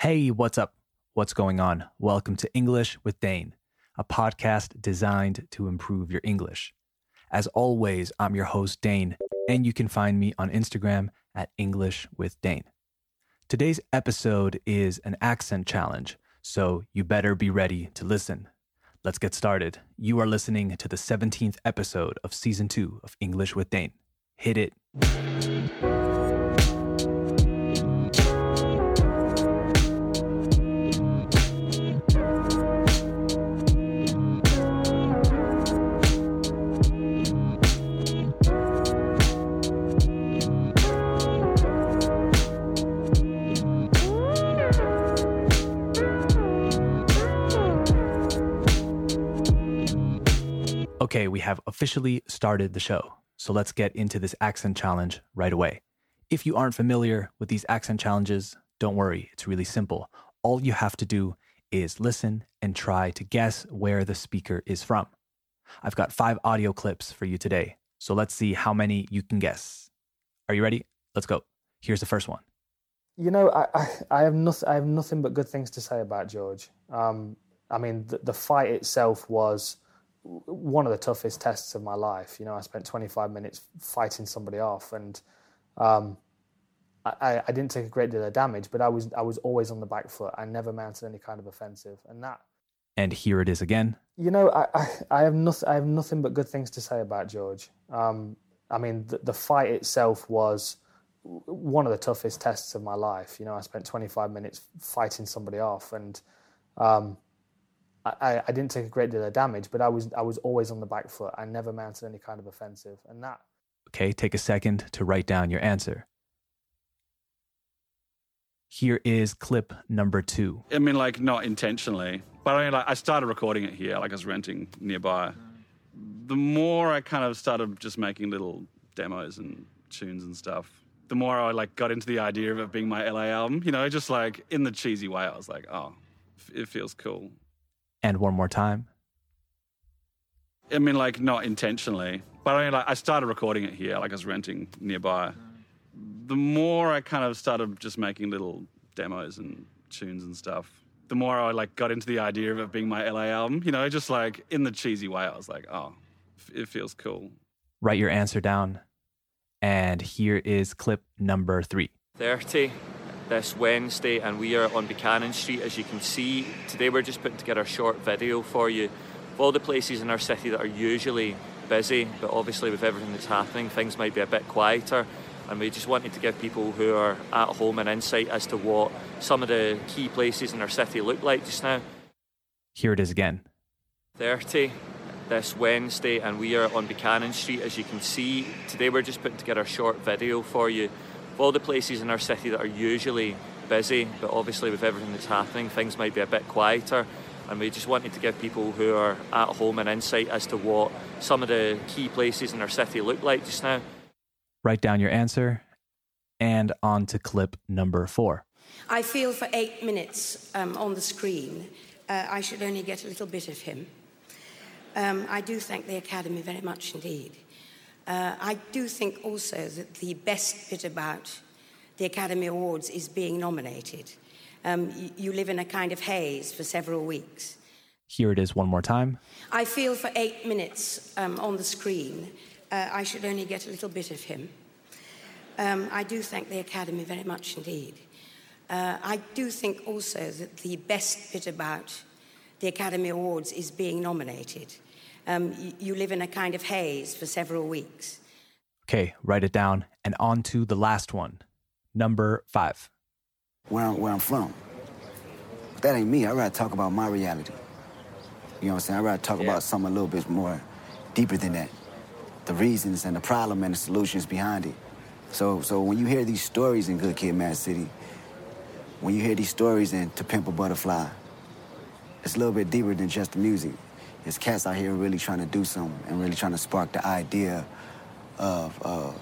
Hey, what's up? What's going on? Welcome to English with Dane, a podcast designed to improve your English. As always, I'm your host, Dane, and you can find me on Instagram at English with Dane. Today's episode is an accent challenge, so you better be ready to listen. Let's get started. You are listening to the 17th episode of season two of English with Dane. Hit it. Okay, we have officially started the show. So let's get into this accent challenge right away. If you aren't familiar with these accent challenges, don't worry, it's really simple. All you have to do is listen and try to guess where the speaker is from. I've got five audio clips for you today. So let's see how many you can guess. Are you ready? Let's go. Here's the first one. You know, I, I, I have nothing. I have nothing but good things to say about George. Um, I mean, the, the fight itself was one of the toughest tests of my life. You know, I spent 25 minutes fighting somebody off, and um, I, I, didn't take a great deal of damage, but I was I was always on the back foot. I never mounted any kind of offensive, and that. And here it is again. You know, I, I, I have nothing. I have nothing but good things to say about George. Um, I mean, the, the fight itself was one of the toughest tests of my life. You know, I spent 25 minutes fighting somebody off, and um, I, I didn't take a great deal of damage, but I was I was always on the back foot. I never mounted any kind of offensive, and that. Okay, take a second to write down your answer. Here is clip number two. I mean, like not intentionally, but I mean, like I started recording it here, like I was renting nearby. The more I kind of started just making little demos and tunes and stuff, the more I like got into the idea of it being my LA album. You know, just like in the cheesy way, I was like, oh, it feels cool. And one more time. I mean, like not intentionally, but I mean, like I started recording it here, like I was renting nearby. The more I kind of started just making little demos and tunes and stuff, the more I like got into the idea of it being my LA album. You know, just like in the cheesy way, I was like, oh, it feels cool. Write your answer down. And here is clip number three. 30 this Wednesday, and we are on Buchanan Street. As you can see, today we're just putting together a short video for you of all the places in our city that are usually busy, but obviously with everything that's happening, things might be a bit quieter. And we just wanted to give people who are at home an insight as to what some of the key places in our city look like just now. Here it is again. 30 this Wednesday, and we are on Buchanan Street. As you can see, today we're just putting together a short video for you all the places in our city that are usually busy, but obviously with everything that's happening, things might be a bit quieter. And we just wanted to give people who are at home an insight as to what some of the key places in our city look like just now. Write down your answer and on to clip number four. I feel for eight minutes um, on the screen, uh, I should only get a little bit of him. Um, I do thank the Academy very much indeed. Uh, I do think also that the best bit about the Academy Awards is being nominated. Um, you, you live in a kind of haze for several weeks. Here it is one more time. I feel for eight minutes um, on the screen, uh, I should only get a little bit of him. Um, I do thank the Academy very much indeed. Uh, I do think also that the best bit about the Academy Awards is being nominated um, you, you live in a kind of haze for several weeks. Okay, write it down. And on to the last one, number five. Where I'm, where I'm from. But that ain't me. I'd rather talk about my reality. You know what I'm saying? I'd rather talk yeah. about something a little bit more deeper than that. The reasons and the problem and the solutions behind it. So, so when you hear these stories in Good Kid, Mad City, when you hear these stories in To Pimp a Butterfly, it's a little bit deeper than just the music there's cats out here really trying to do something and really trying to spark the idea of uh,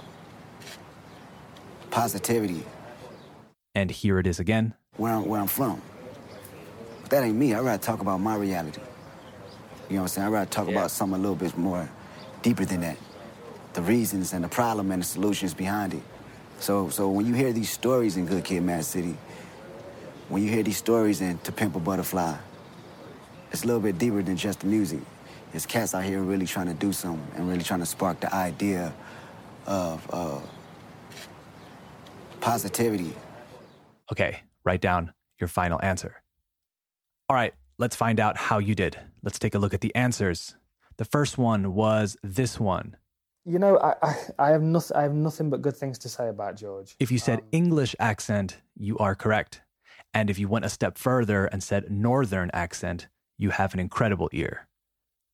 positivity. And here it is again. Where I'm, where I'm from. But that ain't me. I'd rather talk about my reality. You know what I'm saying? I'd rather talk yeah. about something a little bit more deeper than that. The reasons and the problem and the solutions behind it. So, so when you hear these stories in Good Kid, Mad City, when you hear these stories in To Pimp a Butterfly, it's a little bit deeper than just the music. It's cats out here really trying to do something and really trying to spark the idea of uh, positivity. Okay, write down your final answer. All right, let's find out how you did. Let's take a look at the answers. The first one was this one. You know, I, I, I have nothing. I have nothing but good things to say about George. If you said Um, English accent, you are correct. And if you went a step further and said Northern accent, you have an incredible ear.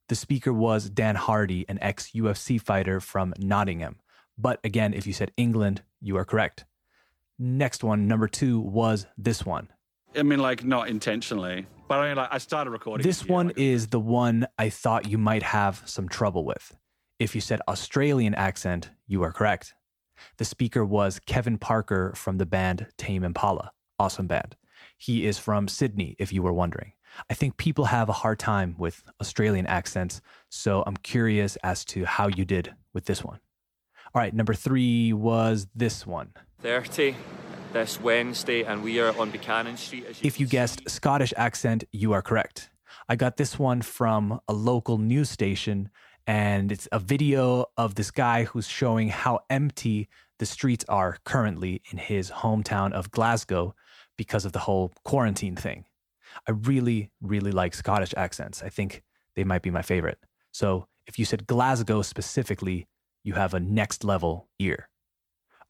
The speaker was Dan Hardy, an ex UFC fighter from Nottingham. But again, if you said England, you are correct. Next one, number two, was this one. I mean, like not intentionally, but I mean, like I started recording. This here, one like- is the one I thought you might have some trouble with. If you said Australian accent, you are correct. The speaker was Kevin Parker from the band Tame Impala. Awesome band. He is from Sydney, if you were wondering. I think people have a hard time with Australian accents, so I'm curious as to how you did with this one. All right, number three was this one. 30 this Wednesday, and we are on Buchanan Street. As you If you guessed see. Scottish accent, you are correct. I got this one from a local news station, and it's a video of this guy who's showing how empty the streets are currently in his hometown of Glasgow because of the whole quarantine thing. I really, really like Scottish accents. I think they might be my favorite. So if you said Glasgow specifically, you have a next level ear.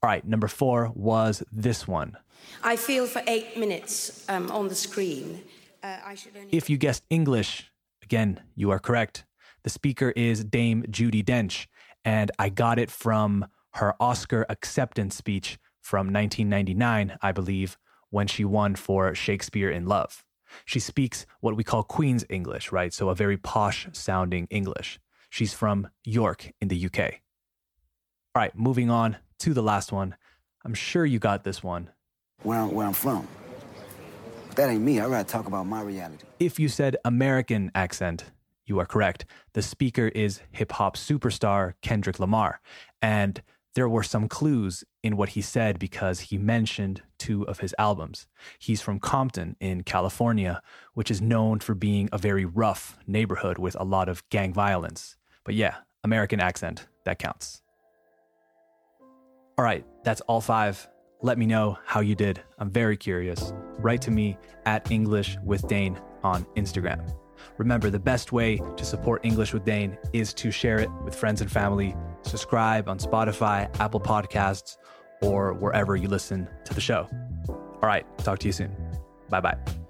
All right, number four was this one. I feel for eight minutes um, on the screen, uh, I should only. If you guessed English, again, you are correct. The speaker is Dame Judi Dench, and I got it from her Oscar acceptance speech from 1999, I believe, when she won for Shakespeare in Love. She speaks what we call Queen's English, right? So a very posh sounding English. She's from York in the UK. All right, moving on to the last one. I'm sure you got this one. Where I'm, where I'm from. But that ain't me. I rather talk about my reality. If you said American accent, you are correct. The speaker is hip hop superstar Kendrick Lamar. And there were some clues in what he said because he mentioned two of his albums. He's from Compton in California, which is known for being a very rough neighborhood with a lot of gang violence. But yeah, American accent, that counts. All right, that's all five. Let me know how you did. I'm very curious. Write to me at English with Dane on Instagram. Remember, the best way to support English with Dane is to share it with friends and family. Subscribe on Spotify, Apple Podcasts, or wherever you listen to the show. All right, talk to you soon. Bye bye.